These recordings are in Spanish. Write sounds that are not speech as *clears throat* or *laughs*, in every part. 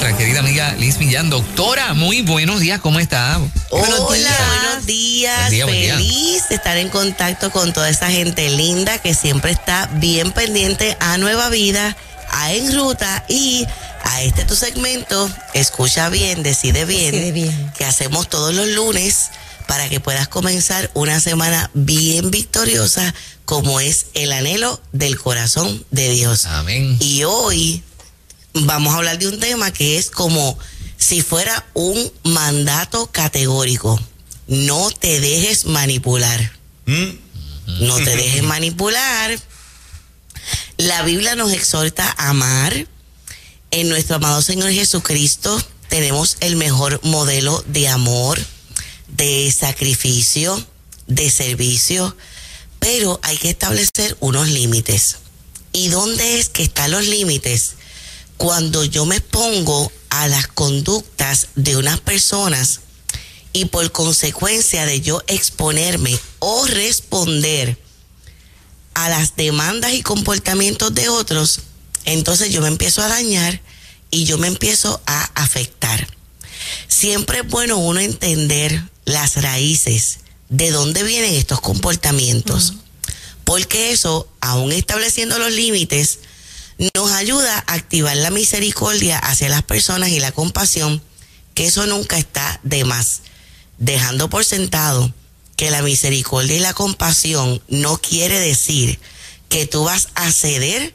nuestra querida amiga Liz Millán. Doctora, muy buenos días, ¿cómo está? Hola, buenos días. Feliz de estar en contacto con toda esa gente linda que siempre está bien pendiente a Nueva Vida, a En Ruta y a este tu segmento. Escucha bien, decide bien, Decide bien. que hacemos todos los lunes para que puedas comenzar una semana bien victoriosa como es el anhelo del corazón de Dios. Amén. Y hoy vamos a hablar de un tema que es como si fuera un mandato categórico. No te dejes manipular. No te dejes manipular. La Biblia nos exhorta a amar. En nuestro amado Señor Jesucristo tenemos el mejor modelo de amor, de sacrificio, de servicio, pero hay que establecer unos límites. ¿Y dónde es que están los límites? Cuando yo me expongo a las conductas de unas personas y por consecuencia de yo exponerme o responder a las demandas y comportamientos de otros, entonces yo me empiezo a dañar y yo me empiezo a afectar. Siempre es bueno uno entender las raíces de dónde vienen estos comportamientos, porque eso, aún estableciendo los límites, nos ayuda a activar la misericordia hacia las personas y la compasión, que eso nunca está de más, dejando por sentado que la misericordia y la compasión no quiere decir que tú vas a ceder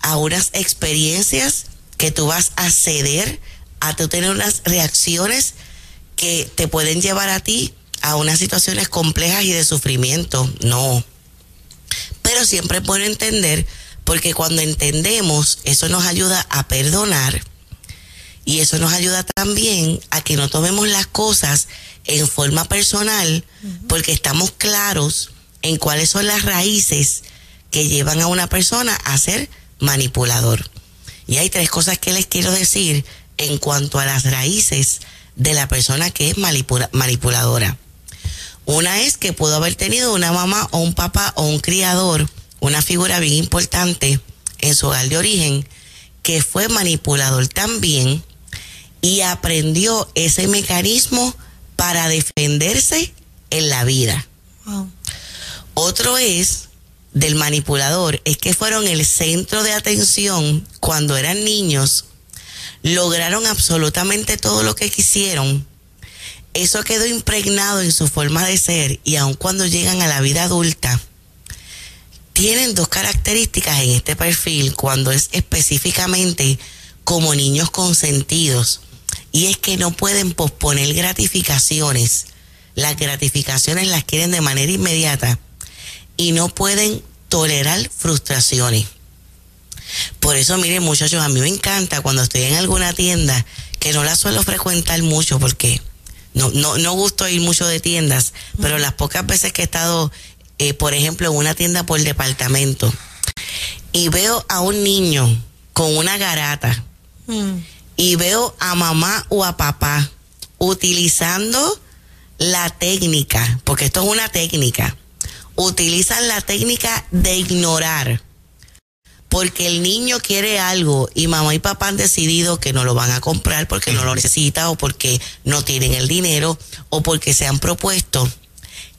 a unas experiencias, que tú vas a ceder a tú tener unas reacciones que te pueden llevar a ti a unas situaciones complejas y de sufrimiento. No. Pero siempre bueno entender, porque cuando entendemos, eso nos ayuda a perdonar y eso nos ayuda también a que no tomemos las cosas en forma personal, porque estamos claros en cuáles son las raíces que llevan a una persona a ser manipulador. Y hay tres cosas que les quiero decir en cuanto a las raíces de la persona que es manipula- manipuladora. Una es que pudo haber tenido una mamá o un papá o un criador, una figura bien importante en su hogar de origen, que fue manipulador también y aprendió ese mecanismo para defenderse en la vida. Wow. Otro es del manipulador, es que fueron el centro de atención cuando eran niños, lograron absolutamente todo lo que quisieron. Eso quedó impregnado en su forma de ser y aun cuando llegan a la vida adulta, tienen dos características en este perfil cuando es específicamente como niños consentidos y es que no pueden posponer gratificaciones. Las gratificaciones las quieren de manera inmediata y no pueden tolerar frustraciones. Por eso, miren muchachos, a mí me encanta cuando estoy en alguna tienda que no la suelo frecuentar mucho porque no, no, no gusto ir mucho de tiendas, pero las pocas veces que he estado, eh, por ejemplo, en una tienda por departamento y veo a un niño con una garata Mm. y veo a mamá o a papá utilizando la técnica, porque esto es una técnica, utilizan la técnica de ignorar, porque el niño quiere algo y mamá y papá han decidido que no lo van a comprar porque no lo necesita o porque no tienen el dinero o porque se han propuesto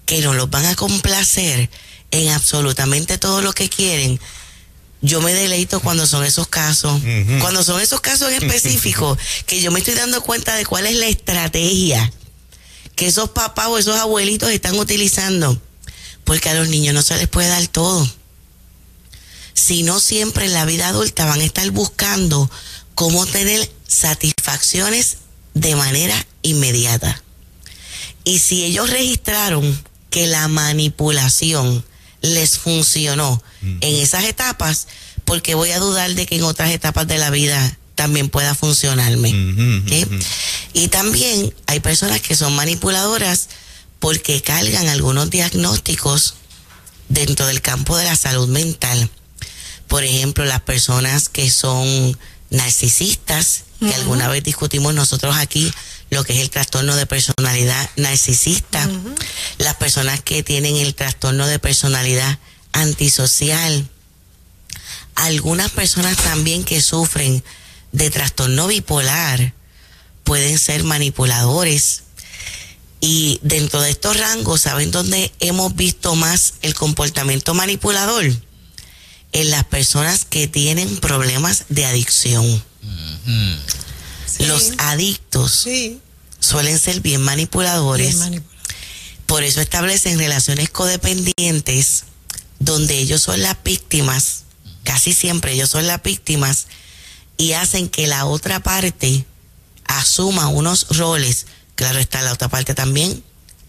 que no los van a complacer en absolutamente todo lo que quieren. Yo me deleito cuando son esos casos, cuando son esos casos en específico, *laughs* que yo me estoy dando cuenta de cuál es la estrategia que esos papás o esos abuelitos están utilizando, porque a los niños no se les puede dar todo. Si no siempre en la vida adulta van a estar buscando cómo tener satisfacciones de manera inmediata. Y si ellos registraron que la manipulación les funcionó en esas etapas, porque voy a dudar de que en otras etapas de la vida también pueda funcionarme. Y también hay personas que son manipuladoras porque cargan algunos diagnósticos dentro del campo de la salud mental. Por ejemplo, las personas que son narcisistas, que alguna vez discutimos nosotros aquí lo que es el trastorno de personalidad narcisista, las personas que tienen el trastorno de personalidad antisocial, algunas personas también que sufren de trastorno bipolar pueden ser manipuladores. Y dentro de estos rangos, ¿saben dónde hemos visto más el comportamiento manipulador? En las personas que tienen problemas de adicción. Los adictos suelen ser bien manipuladores. Por eso establecen relaciones codependientes donde ellos son las víctimas, casi siempre ellos son las víctimas, y hacen que la otra parte asuma unos roles. Claro está, la otra parte también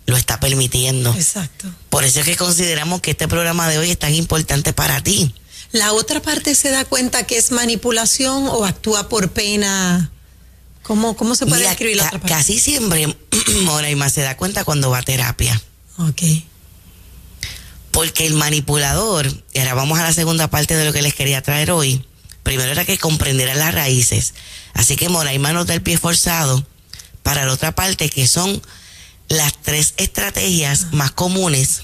lo está permitiendo. Exacto. Por eso es que consideramos que este programa de hoy es tan importante para ti. ¿La otra parte se da cuenta que es manipulación o actúa por pena? ¿Cómo, cómo se puede escribir la otra parte? Casi siempre, *clears throat* más se da cuenta cuando va a terapia. Ok. Porque el manipulador, y ahora vamos a la segunda parte de lo que les quería traer hoy, primero era que comprendiera las raíces. Así que Moraima nos da el pie forzado para la otra parte, que son las tres estrategias más comunes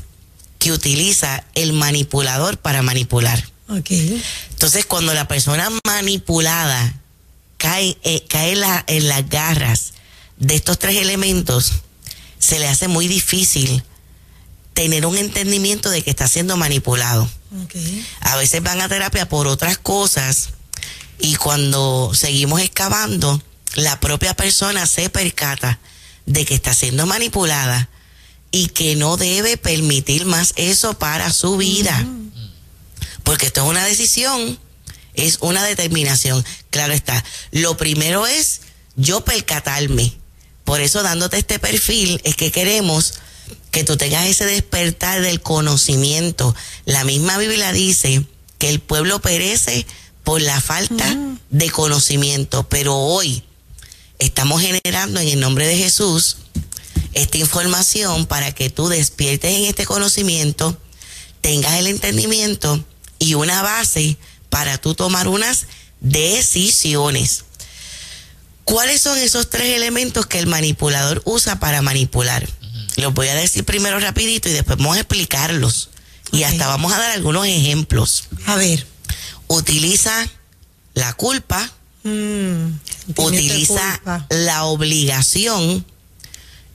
que utiliza el manipulador para manipular. Okay. Entonces, cuando la persona manipulada cae, eh, cae en las garras de estos tres elementos, se le hace muy difícil tener un entendimiento de que está siendo manipulado. A veces van a terapia por otras cosas y cuando seguimos excavando, la propia persona se percata de que está siendo manipulada y que no debe permitir más eso para su vida. Porque esto es una decisión, es una determinación. Claro está. Lo primero es yo percatarme. Por eso dándote este perfil es que queremos que tú tengas ese despertar del conocimiento. La misma Biblia dice que el pueblo perece por la falta de conocimiento, pero hoy estamos generando en el nombre de Jesús esta información para que tú despiertes en este conocimiento, tengas el entendimiento y una base para tú tomar unas decisiones. ¿Cuáles son esos tres elementos que el manipulador usa para manipular? Los voy a decir primero rapidito y después vamos a explicarlos. Y hasta vamos a dar algunos ejemplos. A ver. Utiliza la culpa, mm, utiliza la obligación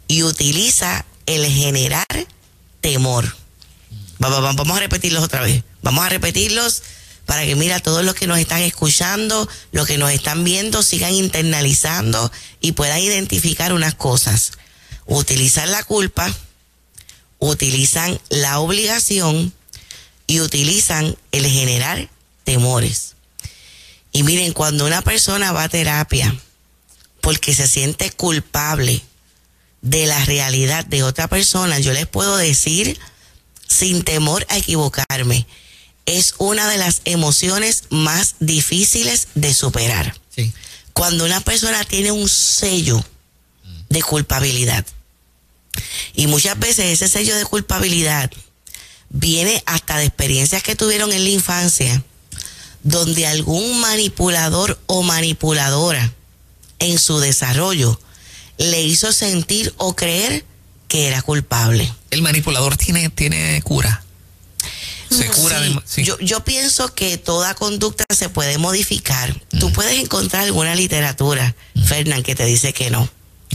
y utiliza el generar temor. Vamos a repetirlos otra vez. Vamos a repetirlos para que mira todos los que nos están escuchando, los que nos están viendo, sigan internalizando y puedan identificar unas cosas utilizan la culpa, utilizan la obligación y utilizan el generar temores. Y miren, cuando una persona va a terapia porque se siente culpable de la realidad de otra persona, yo les puedo decir sin temor a equivocarme, es una de las emociones más difíciles de superar. Cuando una persona tiene un sello de culpabilidad. Y muchas veces ese sello de culpabilidad viene hasta de experiencias que tuvieron en la infancia, donde algún manipulador o manipuladora en su desarrollo le hizo sentir o creer que era culpable. El manipulador tiene, tiene cura. Se cura yo, yo pienso que toda conducta se puede modificar. Tú puedes encontrar alguna literatura, Fernán, que te dice que no.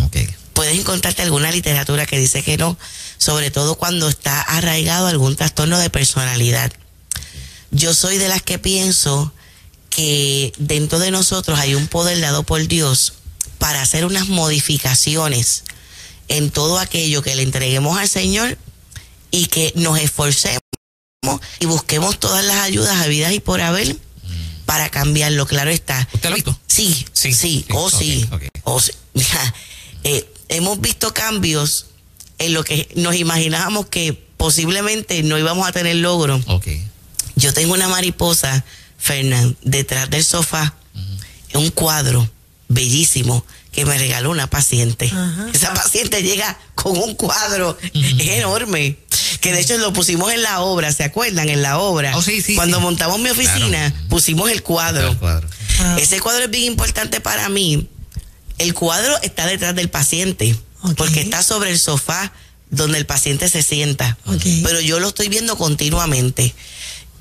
Okay puedes encontrarte alguna literatura que dice que no, sobre todo cuando está arraigado algún trastorno de personalidad. Yo soy de las que pienso que dentro de nosotros hay un poder dado por Dios para hacer unas modificaciones en todo aquello que le entreguemos al Señor y que nos esforcemos y busquemos todas las ayudas habidas y por haber para cambiarlo, claro está. ¿Usted lo ha visto? Sí, sí, sí, o oh, sí, o oh, sí. *laughs* Eh, hemos visto cambios en lo que nos imaginábamos que posiblemente no íbamos a tener logro. Yo tengo una mariposa, Fernán, detrás del sofá, un cuadro bellísimo que me regaló una paciente. Esa paciente llega con un cuadro enorme, que de hecho lo pusimos en la obra, ¿se acuerdan? En la obra. Oh, Cuando montamos mi oficina, pusimos el cuadro. Ese cuadro es bien importante para mí el cuadro está detrás del paciente, porque está sobre el sofá donde el paciente se sienta. Pero yo lo estoy viendo continuamente.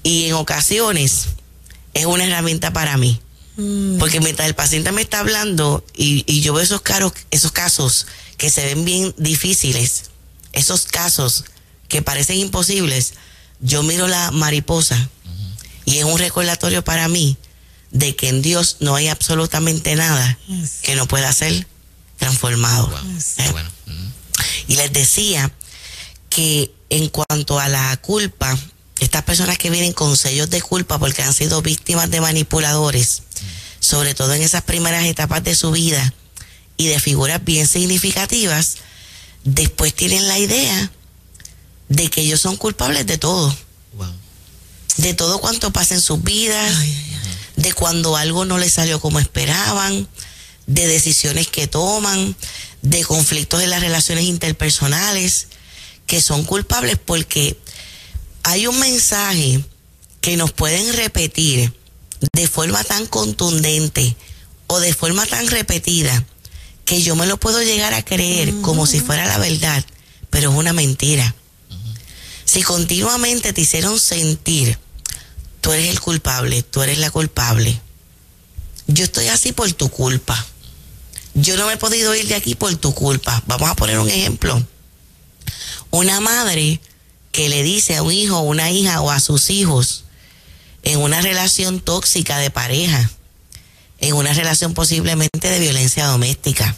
Y en ocasiones es una herramienta para mí. Mm. Porque mientras el paciente me está hablando y, yo veo esos, caros, esos casos que se ven bien difíciles, esos casos que parecen imposibles, yo miro la mariposa y es un recordatorio para mí de que en Dios no hay absolutamente nada que no pueda ser transformado. ¿Eh? Y les decía que en cuanto a la culpa, estas personas que vienen con sellos de culpa porque han sido víctimas de manipuladores, sobre todo en esas primeras etapas de su vida y de figuras bien significativas, después tienen la idea de que ellos son culpables de todo. De todo cuanto pasa en sus vidas, de cuando algo no les salió como esperaban, de decisiones que toman, de conflictos en las relaciones interpersonales, que son culpables porque hay un mensaje que nos pueden repetir de forma tan contundente o de forma tan repetida que yo me lo puedo llegar a creer como si fuera la verdad, pero es una mentira. Si continuamente te hicieron sentir, tú eres el culpable, tú eres la culpable. Yo estoy así por tu culpa. Yo no me he podido ir de aquí por tu culpa. Vamos a poner un ejemplo. Una madre que le dice a un hijo, una hija o a sus hijos en una relación tóxica de pareja, en una relación posiblemente de violencia doméstica,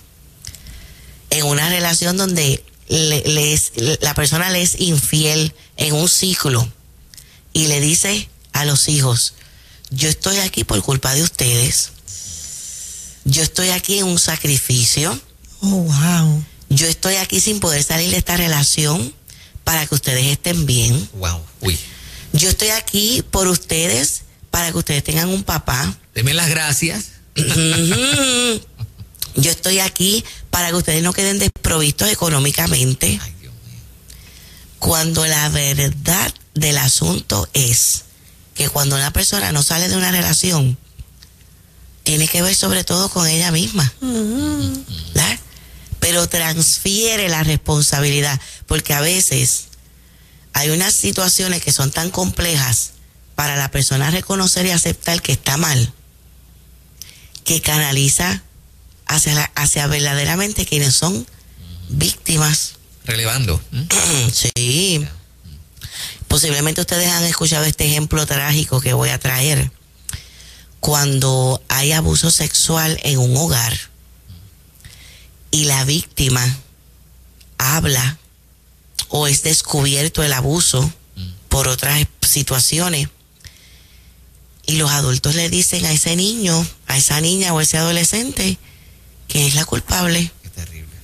en una relación donde la persona le es infiel en un ciclo y le dice a los hijos, yo estoy aquí por culpa de ustedes, yo estoy aquí en un sacrificio, oh, wow. yo estoy aquí sin poder salir de esta relación para que ustedes estén bien. Wow. Uy. Yo estoy aquí por ustedes para que ustedes tengan un papá. Deme las gracias. Yo estoy aquí para que ustedes no queden desprovistos económicamente. Cuando la verdad del asunto es que cuando una persona no sale de una relación, tiene que ver sobre todo con ella misma. ¿verdad? Pero transfiere la responsabilidad, porque a veces hay unas situaciones que son tan complejas para la persona reconocer y aceptar que está mal, que canaliza hacia, hacia verdaderamente quienes son víctimas. Relevando. *clears throat* sí. Posiblemente ustedes han escuchado este ejemplo trágico que voy a traer. Cuando hay abuso sexual en un hogar y la víctima habla o es descubierto el abuso por otras situaciones. Y los adultos le dicen a ese niño, a esa niña o a ese adolescente que es la culpable. Qué terrible.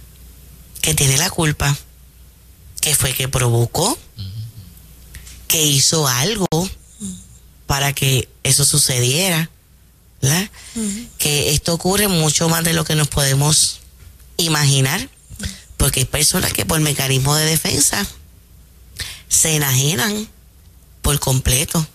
Que tiene la culpa. Que fue que provocó. Que hizo algo para que eso sucediera. ¿verdad? Que esto ocurre mucho más de lo que nos podemos imaginar porque hay personas que por mecanismo de defensa se enajenan por completo.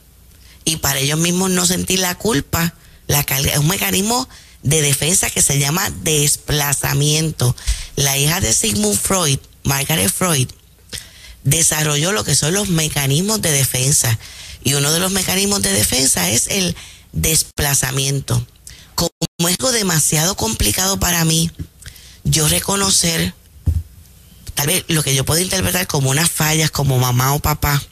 Y para ellos mismos no sentir la culpa, la carga, es un mecanismo de defensa que se llama desplazamiento. La hija de Sigmund Freud, Margaret Freud, desarrolló lo que son los mecanismos de defensa. Y uno de los mecanismos de defensa es el desplazamiento. Como es algo demasiado complicado para mí, yo reconocer tal vez lo que yo puedo interpretar como unas fallas como mamá o papá,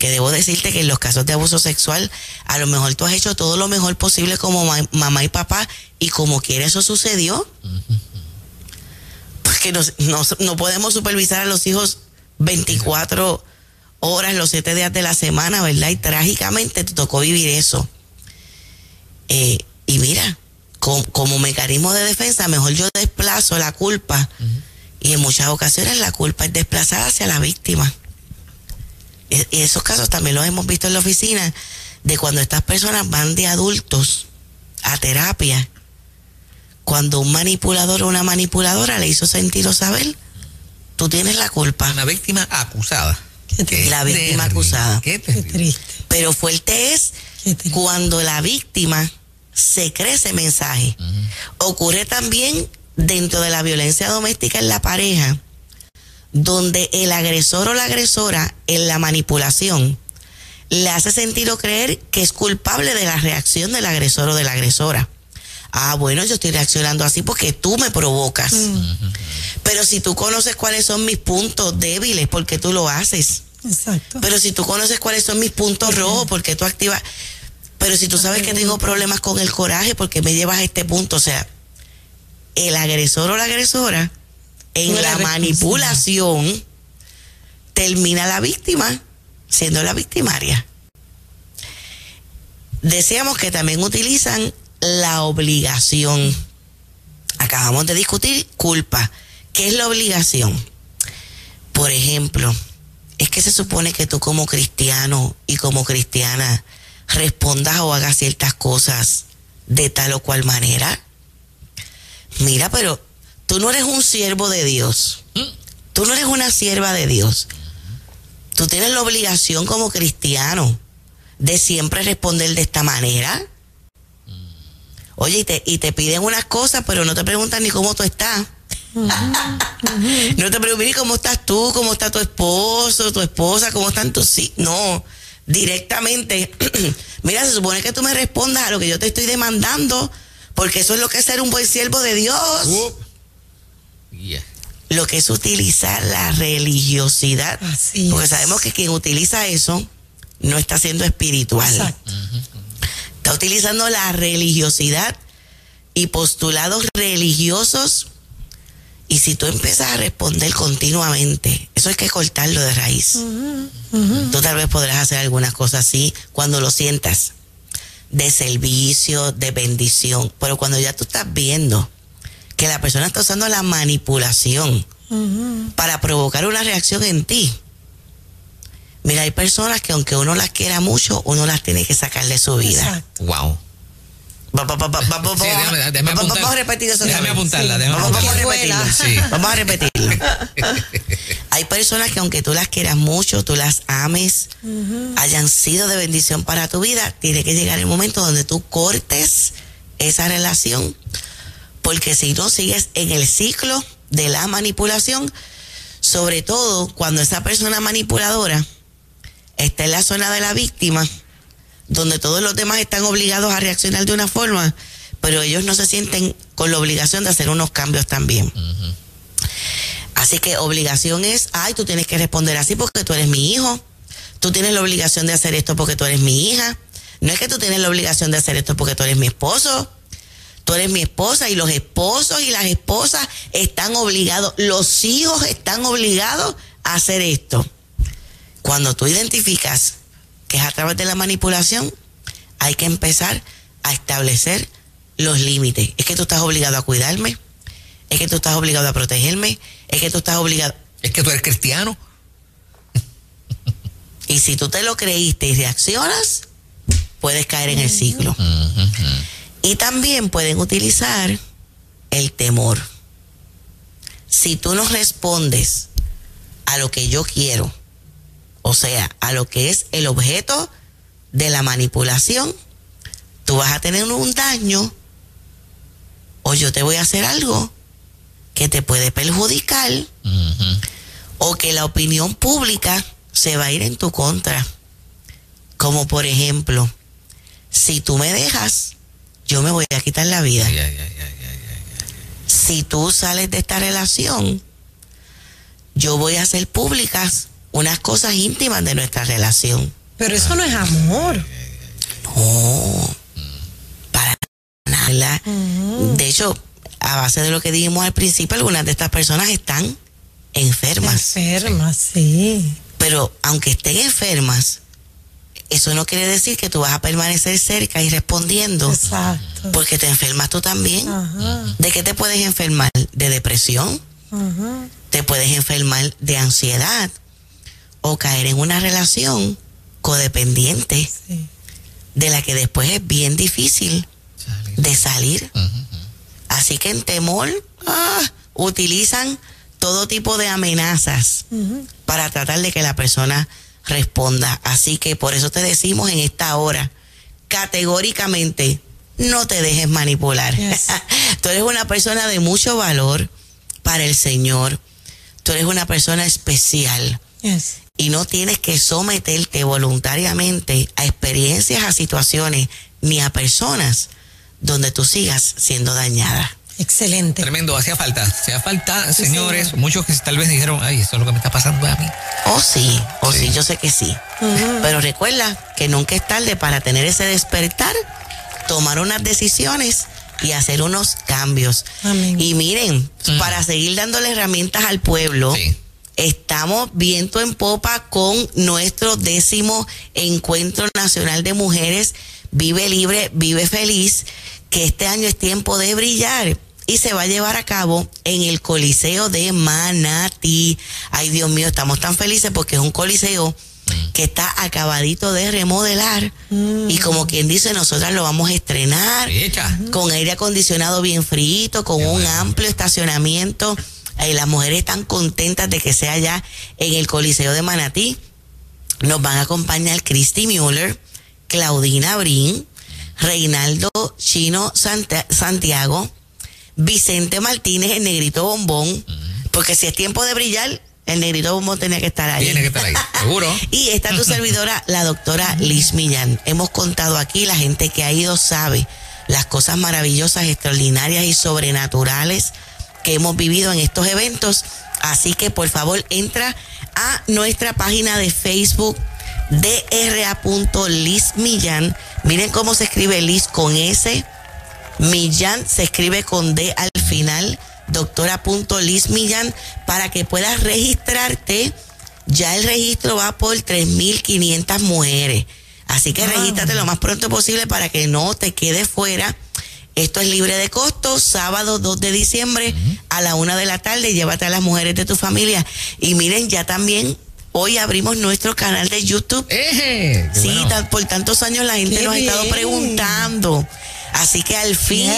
que debo decirte que en los casos de abuso sexual, a lo mejor tú has hecho todo lo mejor posible como mamá y papá y como quiera eso sucedió. Porque no, podemos supervisar a los hijos 24 horas, los 7 días de la semana, ¿verdad? Y trágicamente te tocó vivir eso. Eh, y mira, como, mecanismo de defensa, mejor yo desplazo la culpa. Y en muchas ocasiones la culpa es desplazada hacia la víctima. E, y esos casos también los hemos visto en la oficina, de cuando estas personas van de adultos a terapia, cuando un manipulador o una manipuladora le hizo sentir o saber, tú tienes la culpa. Una víctima acusada. la víctima acusada. Qué, triste. Pero fuerte es cuando la víctima se cree ese mensaje. Ocurre también dentro de la violencia doméstica en la pareja, donde el agresor o la agresora en la manipulación le hace sentir o creer que es culpable de la reacción del agresor o de la agresora. Ah, bueno, yo estoy reaccionando así porque tú me provocas. Mm. Pero si tú conoces cuáles son mis puntos débiles, ¿por qué tú lo haces? Exacto. Pero si tú conoces cuáles son mis puntos rojos, ¿por qué tú activas? Pero si tú sabes que tengo problemas con el coraje, ¿por qué me llevas a este punto? O sea, el agresor o la agresora en la manipulación termina la víctima siendo la victimaria. Decíamos que también utilizan la obligación. Acabamos de discutir culpa. ¿Qué es la obligación? Por ejemplo, es que se supone que tú como cristiano y como cristiana respondas o hagas ciertas cosas de tal o cual manera. Mira, pero tú no eres un siervo de Dios. Tú no eres una sierva de Dios. Tú tienes la obligación como cristiano de siempre responder de esta manera. Oye, y te, y te piden unas cosas, pero no te preguntan ni cómo tú estás. *laughs* no te preguntan ni cómo estás tú, cómo está tu esposo, tu esposa, cómo están tus hijos. No, directamente. *clears throat* Mira, se supone que tú me respondas a lo que yo te estoy demandando, porque eso es lo que es ser un buen siervo de Dios. Lo que es utilizar la religiosidad. porque sabemos que quien utiliza eso no está siendo espiritual. Está utilizando la religiosidad y postulados religiosos. Y si tú empiezas a responder continuamente, eso hay que cortarlo de raíz. Tú tal vez podrás hacer algunas cosas así cuando lo sientas, de servicio, de bendición. Pero cuando ya tú estás viendo que la persona está usando la manipulación para provocar una reacción en ti, Mira, hay personas que aunque uno las quiera mucho, uno las tiene que sacar de su vida. Exacto. Wow. Vamos a repetir eso. Déjame apuntarla. Vamos a repetirlo. Vamos a repetirlo. *laughs* Hay personas que aunque tú las quieras mucho, tú las ames, hayan sido de bendición para tu vida, tiene que llegar el momento donde tú cortes esa relación. Porque si no sigues en el ciclo de la manipulación, sobre todo cuando esa persona manipuladora está en la zona de la víctima, donde todos los demás están obligados a reaccionar de una forma, pero ellos no se sienten con la obligación de hacer unos cambios también. Así que obligación es, ay, tú tienes que responder así porque tú eres mi hijo, tú tienes la obligación de hacer esto porque tú eres mi hija, no es que tú tienes la obligación de hacer esto porque tú eres mi esposo, tú eres mi esposa y los esposos y las esposas están obligados, los hijos están obligados a hacer esto. Cuando tú identificas que es a través de la manipulación, hay que empezar a establecer los límites. Es que tú estás obligado a cuidarme, es que tú estás obligado a protegerme, es que tú estás obligado... Es que tú eres cristiano. Y si tú te lo creíste y reaccionas, puedes caer en el ciclo. Y también pueden utilizar el temor. Si tú no respondes a lo que yo quiero, o sea, a lo que es el objeto de la manipulación, tú vas a tener un daño o yo te voy a hacer algo que te puede perjudicar o que la opinión pública se va a ir en tu contra. Como por ejemplo, si tú me dejas, yo me voy a quitar la vida. si tú sales de esta relación, yo voy a hacer públicas unas cosas íntimas de nuestra relación. Pero eso no es amor. No, para nada. De hecho, a base de lo que dijimos al principio, algunas de estas personas están enfermas. Enfermas, sí. Pero aunque estén enfermas, eso no quiere decir que tú vas a permanecer cerca y respondiendo. Exacto. Porque te enfermas tú también. ¿De qué te puedes enfermar? ¿De depresión? Te puedes enfermar de ansiedad o caer en una relación codependiente de la que después es bien difícil de salir. Así que en temor ah, utilizan todo tipo de amenazas para tratar de que la persona responda. Así que por eso te decimos en esta hora, categóricamente, no te dejes manipular. *laughs* Tú eres una persona de mucho valor para el Señor. Tú eres una persona especial. y no tienes que someterte voluntariamente a experiencias, a situaciones ni a personas donde tú sigas siendo dañada. Excelente. Tremendo, hacía falta, hacía falta, señores, muchos que tal vez dijeron, ay, eso es lo que me está pasando a mí. Oh, sí, o oh, sí. yo sé que sí. Pero recuerda que nunca es tarde para tener ese despertar, tomar unas decisiones y hacer unos cambios. Y miren, mm. para seguir dándole herramientas al pueblo, estamos viento en popa con nuestro décimo encuentro nacional de mujeres Vive Libre, Vive Feliz, que este año es tiempo de brillar y se va a llevar a cabo en el Coliseo de Manatí. Ay, Dios mío, estamos tan felices porque es un coliseo que está acabadito de remodelar y como quien dice, nosotras lo vamos a estrenar con aire acondicionado bien frito, con un amplio estacionamiento. las mujeres están contentas de que sea ya en el Coliseo de Manatí. Nos van a acompañar Christy Mueller, Claudina Brin, Reinaldo Chino Santiago, Vicente Martínez, el negrito bombón, porque si es tiempo de brillar, el negrito bombón tenía que estar ahí. Tiene que estar ahí, seguro. *laughs* y está tu servidora, la doctora Liz Millán. Hemos contado aquí, la gente que ha ido sabe las cosas maravillosas, extraordinarias y sobrenaturales que hemos vivido en estos eventos. Así que por favor entra a nuestra página de Facebook Millán. Miren cómo se escribe Liz con S Millán se escribe con D al final, doctora Liz Millán, para que puedas registrarte. Ya el registro va por 3.500 mujeres. Así que regístrate lo más pronto posible para que no te quedes fuera. Esto es libre de costo, sábado 2 de diciembre a la una de la tarde. Llévate a las mujeres de tu familia. Y miren, ya también hoy abrimos nuestro canal de YouTube. sí, por tantos años la gente nos ha estado preguntando. Así que al fin,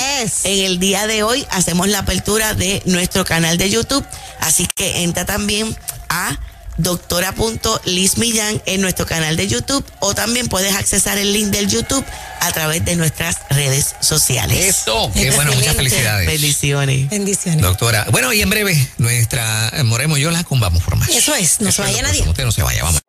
en el día de hoy, hacemos la apertura de nuestro canal de YouTube. Así que entra también a doctora.liz Millán en nuestro canal de YouTube o también puedes accesar el link del YouTube a través de nuestras redes sociales. Eso, qué bueno, muchas felicidades. Bendiciones. Bendiciones. Doctora, bueno, y en breve, nuestra Moremo y yo la cumbamos por más. Eso es, no se vaya nadie. Usted no se vaya, vamos.